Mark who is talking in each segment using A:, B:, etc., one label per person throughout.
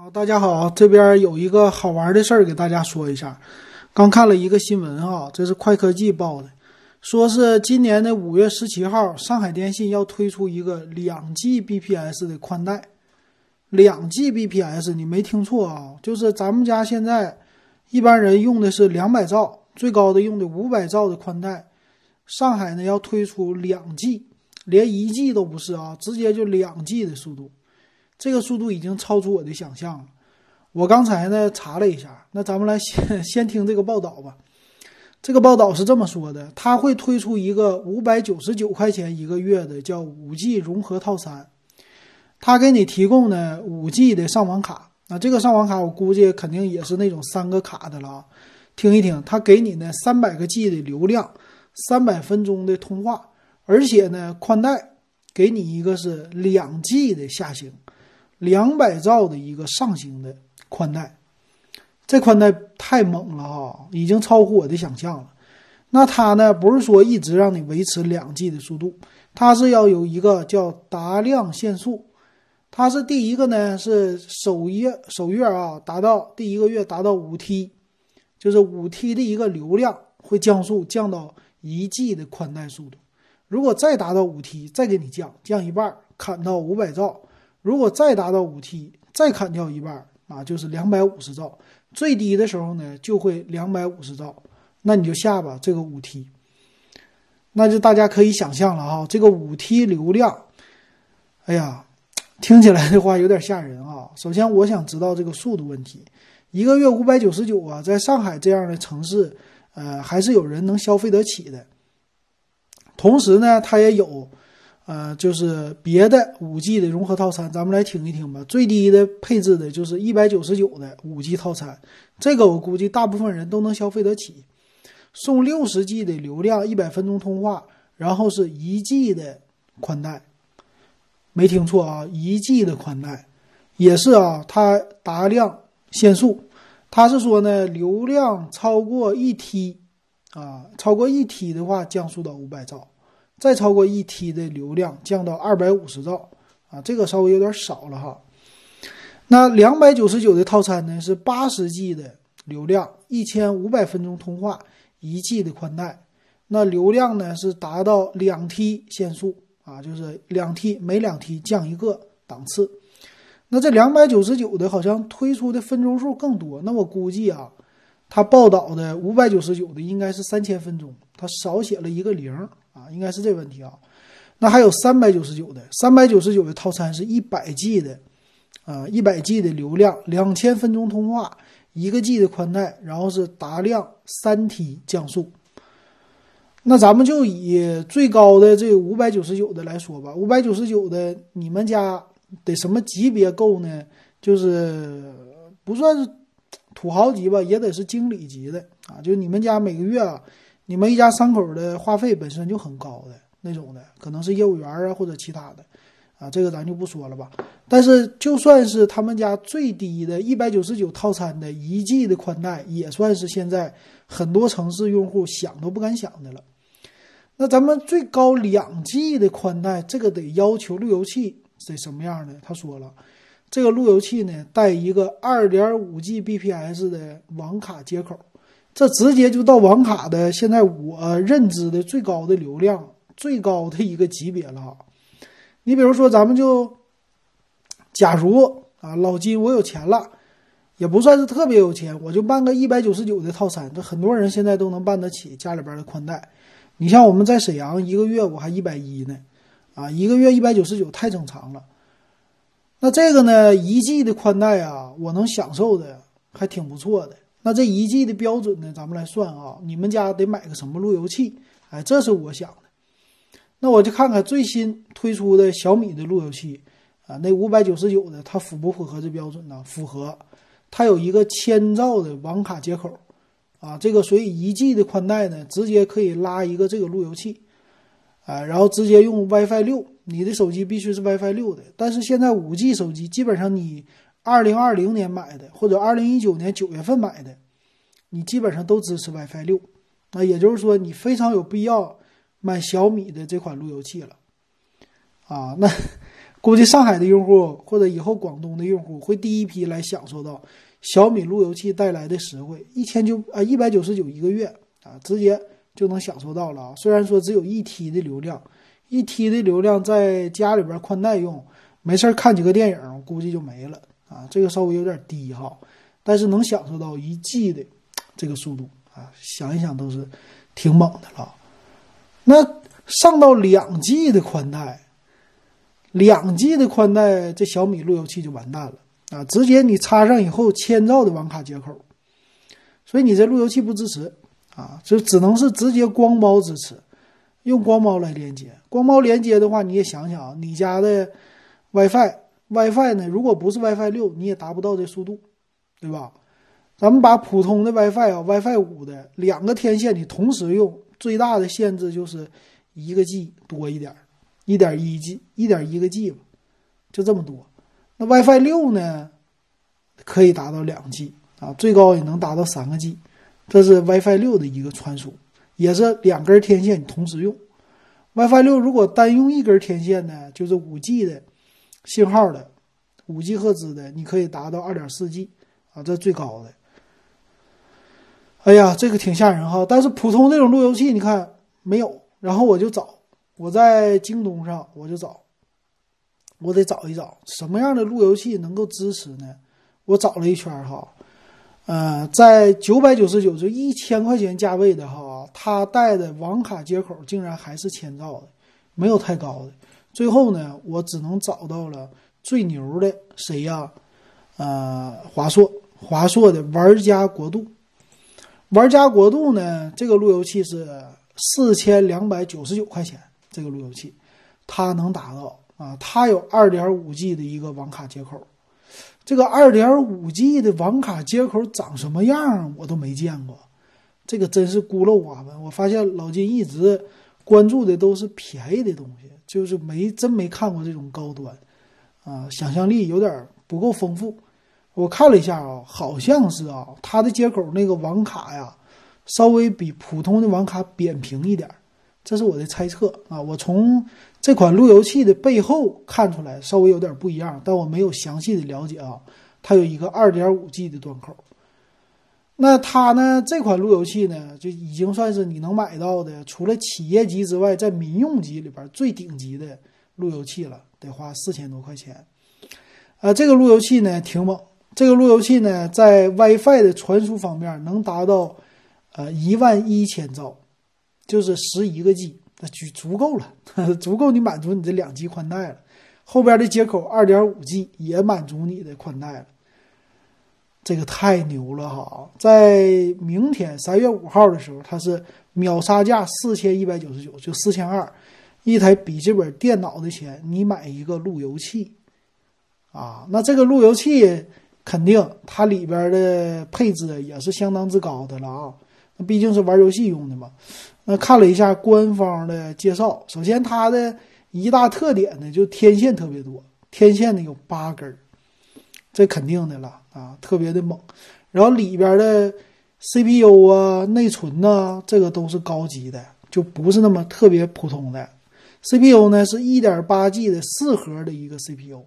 A: 好，大家好，这边有一个好玩的事儿给大家说一下。刚看了一个新闻啊，这是快科技报的，说是今年的五月十七号，上海电信要推出一个两 Gbps 的宽带。两 Gbps，你没听错啊，就是咱们家现在一般人用的是两百兆，最高的用的五百兆的宽带。上海呢要推出两 G，连一 G 都不是啊，直接就两 G 的速度。这个速度已经超出我的想象了。我刚才呢查了一下，那咱们来先 先听这个报道吧。这个报道是这么说的：他会推出一个五百九十九块钱一个月的叫五 G 融合套餐，他给你提供呢五 G 的上网卡。那这个上网卡我估计肯定也是那种三个卡的了。听一听，他给你呢三百个 G 的流量，三百分钟的通话，而且呢宽带给你一个是两 G 的下行。两百兆的一个上行的宽带，这宽带太猛了哈，已经超乎我的想象了。那它呢，不是说一直让你维持两 G 的速度，它是要有一个叫达量限速。它是第一个呢，是首月首月啊，达到第一个月达到五 T，就是五 T 的一个流量会降速降到一 G 的宽带速度。如果再达到五 T，再给你降降一半，砍到五百兆。如果再达到五 T，再砍掉一半啊，就是两百五十兆。最低的时候呢，就会两百五十兆，那你就下吧。这个五 T，那就大家可以想象了哈。这个五 T 流量，哎呀，听起来的话有点吓人啊。首先，我想知道这个速度问题，一个月五百九十九啊，在上海这样的城市，呃，还是有人能消费得起的。同时呢，它也有。呃，就是别的五 G 的融合套餐，咱们来听一听吧。最低的配置的就是一百九十九的五 G 套餐，这个我估计大部分人都能消费得起。送六十 G 的流量，一百分钟通话，然后是一 G 的宽带，没听错啊，一 G 的宽带也是啊，它达量限速，它是说呢，流量超过一 T 啊，超过一 T 的话降速到五百兆。再超过一 T 的流量降到二百五十兆啊，这个稍微有点少了哈。那两百九十九的套餐呢是八十 G 的流量，一千五百分钟通话，一 G 的宽带，那流量呢是达到两 T 限速啊，就是两 T 每两 T 降一个档次。那这两百九十九的好像推出的分钟数更多，那我估计啊，他报道的五百九十九的应该是三千分钟，他少写了一个零。啊，应该是这问题啊。那还有三百九十九的，三百九十九的套餐是一百 G 的，啊，一百 G 的流量，两千分钟通话，一个 G 的宽带，然后是达量三 T 降速。那咱们就以最高的这五百九十九的来说吧，五百九十九的，你们家得什么级别够呢？就是不算是土豪级吧，也得是经理级的啊。就你们家每个月啊。你们一家三口的话费本身就很高的那种的，可能是业务员啊或者其他的，啊，这个咱就不说了吧。但是就算是他们家最低的一百九十九套餐的一 G 的宽带，也算是现在很多城市用户想都不敢想的了。那咱们最高两 G 的宽带，这个得要求路由器得什么样的？他说了，这个路由器呢带一个二点五 Gbps 的网卡接口。这直接就到网卡的现在我认知的最高的流量、最高的一个级别了。你比如说，咱们就假如啊，老金我有钱了，也不算是特别有钱，我就办个一百九十九的套餐，这很多人现在都能办得起家里边的宽带。你像我们在沈阳，一个月我还一百一呢，啊，一个月一百九十九太正常了。那这个呢，一 G 的宽带啊，我能享受的还挺不错的。那这一 G 的标准呢？咱们来算啊，你们家得买个什么路由器？哎，这是我想的。那我就看看最新推出的小米的路由器啊，那五百九十九的，它符不符合这标准呢？符合，它有一个千兆的网卡接口啊，这个所以一 G 的宽带呢，直接可以拉一个这个路由器，啊，然后直接用 WiFi 六，你的手机必须是 WiFi 六的。但是现在五 G 手机基本上你。二零二零年买的，或者二零一九年九月份买的，你基本上都支持 WiFi 六，那也就是说你非常有必要买小米的这款路由器了，啊，那 估计上海的用户或者以后广东的用户会第一批来享受到小米路由器带来的实惠，一千九啊一百九十九一个月啊，直接就能享受到了啊。虽然说只有一 T 的流量，一 T 的流量在家里边宽带用，没事看几个电影，估计就没了啊。这个稍微有点低哈，但是能享受到一 G 的这个速度啊，想一想都是挺猛的了。那上到两 G 的宽带，两 G 的宽带，这小米路由器就完蛋了啊！直接你插上以后，千兆的网卡接口，所以你这路由器不支持啊，就只能是直接光猫支持，用光猫来连接。光猫连接的话，你也想想啊，你家的 WiFi WiFi 呢，如果不是 WiFi 六，你也达不到这速度，对吧？咱们把普通的 WiFi 啊，WiFi 五的两个天线你同时用，最大的限制就是一个 G 多一点，一点一 G，一点一个 G 吧，就这么多。那 WiFi 六呢，可以达到两 G 啊，最高也能达到三个 G，这是 WiFi 六的一个传输，也是两根天线你同时用。WiFi 六如果单用一根天线呢，就是五 G 的信号的，五 G 赫兹的，你可以达到二点四 G 啊，这最高的。哎呀，这个挺吓人哈！但是普通那种路由器，你看没有。然后我就找，我在京东上我就找，我得找一找什么样的路由器能够支持呢？我找了一圈哈，呃，在九百九十九就一千块钱价位的哈，它带的网卡接口竟然还是千兆的，没有太高的。最后呢，我只能找到了最牛的谁呀？呃，华硕，华硕的玩家国度。玩家国度呢？这个路由器是四千两百九十九块钱。这个路由器，它能达到啊，它有二点五 G 的一个网卡接口。这个二点五 G 的网卡接口长什么样，我都没见过。这个真是孤陋寡闻。我发现老金一直关注的都是便宜的东西，就是没真没看过这种高端啊，想象力有点不够丰富。我看了一下啊，好像是啊，它的接口那个网卡呀，稍微比普通的网卡扁平一点，这是我的猜测啊。我从这款路由器的背后看出来，稍微有点不一样，但我没有详细的了解啊。它有一个 2.5G 的端口，那它呢这款路由器呢，就已经算是你能买到的，除了企业级之外，在民用级里边最顶级的路由器了，得花四千多块钱。啊，这个路由器呢挺猛。这个路由器呢，在 WiFi 的传输方面能达到，呃，一万一千兆，就是十一个 G，那足足够了，足够你满足你这两 G 宽带了。后边的接口二点五 G 也满足你的宽带了，这个太牛了哈！在明天三月五号的时候，它是秒杀价四千一百九十九，就四千二，一台笔记本电脑的钱，你买一个路由器，啊，那这个路由器。肯定，它里边的配置也是相当之高的了啊！那毕竟是玩游戏用的嘛。那看了一下官方的介绍，首先它的一大特点呢，就天线特别多，天线呢有八根这肯定的了啊，特别的猛。然后里边的 CPU 啊、内存呐，这个都是高级的，就不是那么特别普通的。CPU 呢是一点八 G 的四核的一个 CPU。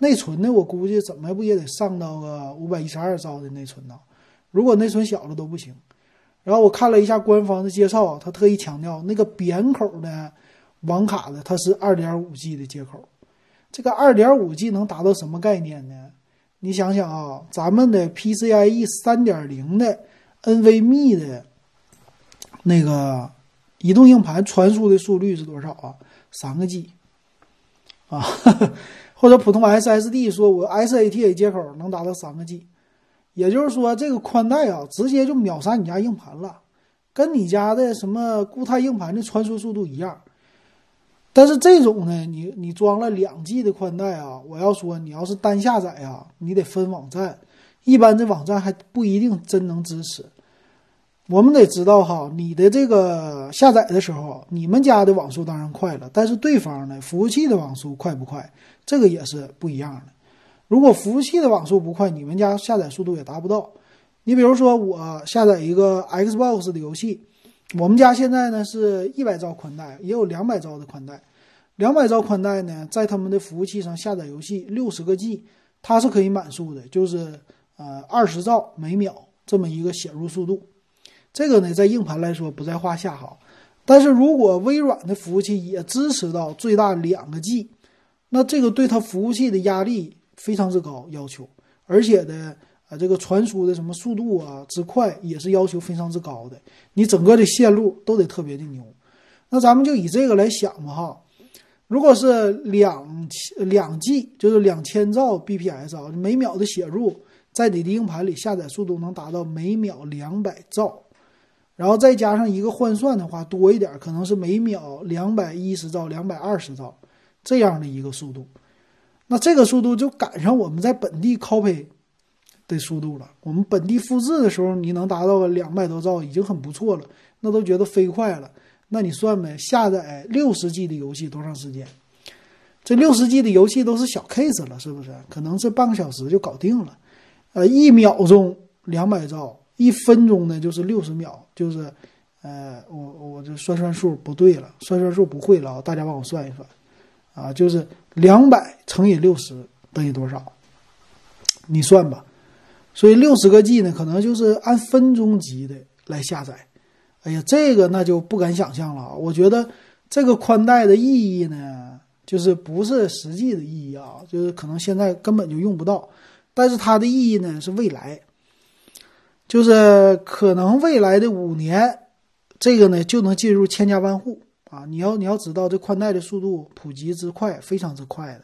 A: 内存呢？我估计怎么不也得上到个五百一十二兆的内存呢？如果内存小了都不行。然后我看了一下官方的介绍，他特意强调那个扁口的网卡呢，它是二点五 G 的接口。这个二点五 G 能达到什么概念呢？你想想啊，咱们的 PCIe 三点零的 NVMe 的那个移动硬盘传输的速率是多少啊？三个 G 啊。或者普通 SSD 说，我 SATA 接口能达到三个 G，也就是说，这个宽带啊，直接就秒杀你家硬盘了，跟你家的什么固态硬盘的传输速度一样。但是这种呢，你你装了两 G 的宽带啊，我要说，你要是单下载啊，你得分网站，一般这网站还不一定真能支持。我们得知道哈，你的这个下载的时候，你们家的网速当然快了，但是对方呢，服务器的网速快不快，这个也是不一样的。如果服务器的网速不快，你们家下载速度也达不到。你比如说，我下载一个 Xbox 的游戏，我们家现在呢是一百兆宽带，也有两百兆的宽带。两百兆宽带呢，在他们的服务器上下载游戏六十个 G，它是可以满速的，就是呃二十兆每秒这么一个写入速度。这个呢，在硬盘来说不在话下哈。但是如果微软的服务器也支持到最大两个 G，那这个对它服务器的压力非常之高要求，而且呢，啊这个传输的什么速度啊之快也是要求非常之高的，你整个的线路都得特别的牛。那咱们就以这个来想吧哈，如果是两千两 G，就是两千兆 bps 啊，每秒的写入，在你的硬盘里下载速度能达到每秒两百兆。然后再加上一个换算的话，多一点可能是每秒两百一十兆、两百二十兆这样的一个速度。那这个速度就赶上我们在本地 copy 的速度了。我们本地复制的时候，你能达到个两百多兆已经很不错了，那都觉得飞快了。那你算呗，下载六十 G 的游戏多长时间？这六十 G 的游戏都是小 case 了，是不是？可能是半个小时就搞定了。呃，一秒钟两百兆。一分钟呢，就是六十秒，就是，呃，我我这算算数不对了，算算数不会了啊，大家帮我算一算，啊，就是两百乘以六十等于多少？你算吧。所以六十个 G 呢，可能就是按分钟级的来下载。哎呀，这个那就不敢想象了！我觉得这个宽带的意义呢，就是不是实际的意义啊，就是可能现在根本就用不到，但是它的意义呢是未来。就是可能未来的五年，这个呢就能进入千家万户啊！你要你要知道，这宽带的速度普及之快，非常之快的。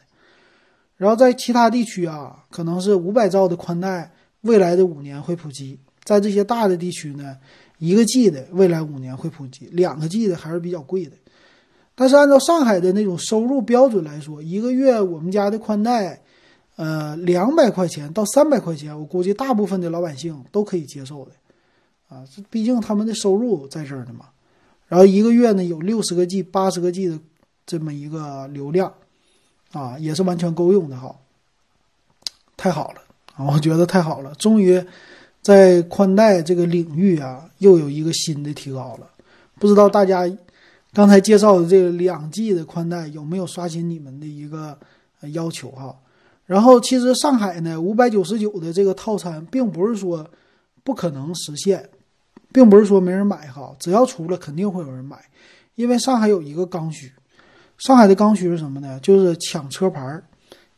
A: 然后在其他地区啊，可能是五百兆的宽带，未来的五年会普及。在这些大的地区呢，一个 G 的未来五年会普及，两个 G 的还是比较贵的。但是按照上海的那种收入标准来说，一个月我们家的宽带。呃，两百块钱到三百块钱，我估计大部分的老百姓都可以接受的，啊，这毕竟他们的收入在这儿呢嘛。然后一个月呢有六十个 G、八十个 G 的这么一个流量，啊，也是完全够用的哈。太好了我觉得太好了，终于在宽带这个领域啊又有一个新的提高了。不知道大家刚才介绍的这个两 G 的宽带有没有刷新你们的一个要求哈？然后，其实上海呢，五百九十九的这个套餐，并不是说不可能实现，并不是说没人买哈，只要出了，肯定会有人买，因为上海有一个刚需，上海的刚需是什么呢？就是抢车牌儿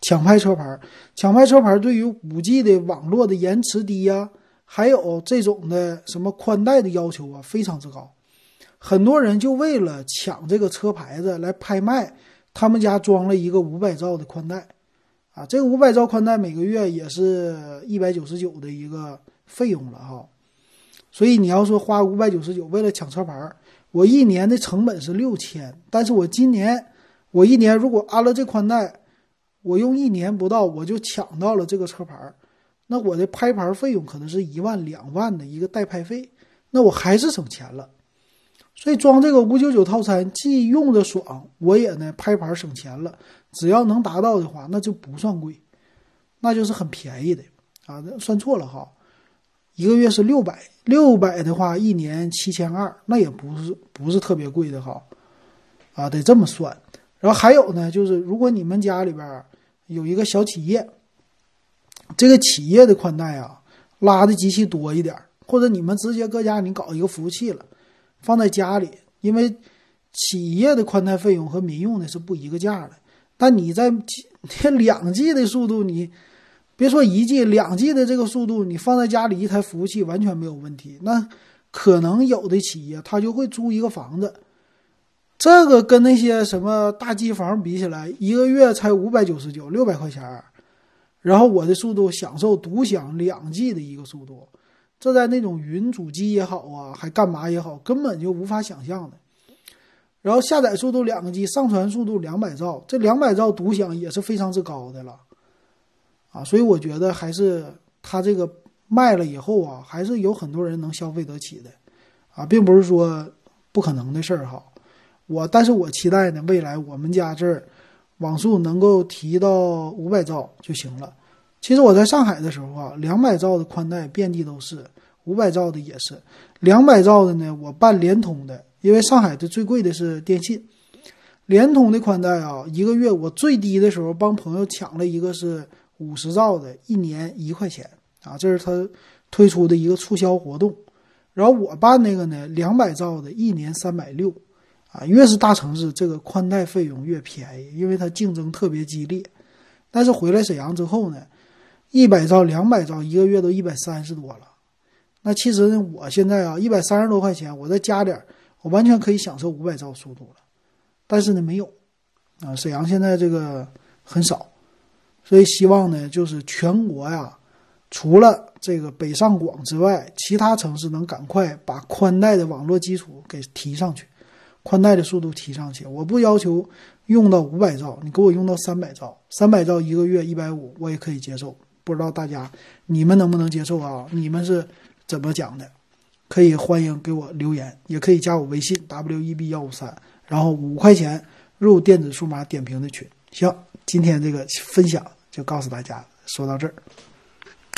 A: 抢拍车牌抢拍车牌对于五 G 的网络的延迟低呀，还有这种的什么宽带的要求啊，非常之高，很多人就为了抢这个车牌子来拍卖，他们家装了一个五百兆的宽带。啊，这个五百兆宽带每个月也是一百九十九的一个费用了哈，所以你要说花五百九十九为了抢车牌，我一年的成本是六千，但是我今年我一年如果安了这宽带，我用一年不到我就抢到了这个车牌，那我的拍牌费用可能是一万两万的一个代拍费，那我还是省钱了。所以装这个五九九套餐，既用着爽，我也呢拍牌省钱了。只要能达到的话，那就不算贵，那就是很便宜的啊。算错了哈，一个月是六百，六百的话一年七千二，那也不是不是特别贵的哈。啊，得这么算。然后还有呢，就是如果你们家里边有一个小企业，这个企业的宽带啊，拉的机器多一点，或者你们直接搁家你搞一个服务器了。放在家里，因为企业的宽带费用和民用的是不一个价的。但你在这两 G 的速度，你别说一 G，两 G 的这个速度，你放在家里一台服务器完全没有问题。那可能有的企业他就会租一个房子，这个跟那些什么大机房比起来，一个月才五百九十九，六百块钱，然后我的速度享受独享两 G 的一个速度。这在那种云主机也好啊，还干嘛也好，根本就无法想象的。然后下载速度两个 G，上传速度两百兆，这两百兆独享也是非常之高的了，啊，所以我觉得还是它这个卖了以后啊，还是有很多人能消费得起的，啊，并不是说不可能的事儿哈。我但是我期待呢，未来我们家这儿网速能够提到五百兆就行了。其实我在上海的时候啊，两百兆的宽带遍地都是，五百兆的也是，两百兆的呢，我办联通的，因为上海的最贵的是电信，联通的宽带啊，一个月我最低的时候帮朋友抢了一个是五十兆的，一年一块钱啊，这是他推出的一个促销活动。然后我办那个呢，两百兆的，一年三百六，啊，越是大城市，这个宽带费用越便宜，因为它竞争特别激烈。但是回来沈阳之后呢，一百兆、两百兆，一个月都一百三十多了。那其实呢，我现在啊，一百三十多块钱，我再加点，我完全可以享受五百兆速度了。但是呢，没有，啊，沈阳现在这个很少，所以希望呢，就是全国呀，除了这个北上广之外，其他城市能赶快把宽带的网络基础给提上去，宽带的速度提上去。我不要求用到五百兆，你给我用到三百兆，三百兆一个月一百五，我也可以接受。不知道大家你们能不能接受啊？你们是怎么讲的？可以欢迎给我留言，也可以加我微信 w e b 幺五三。然后五块钱入电子数码点评的群，行，今天这个分享就告诉大家，说到这儿。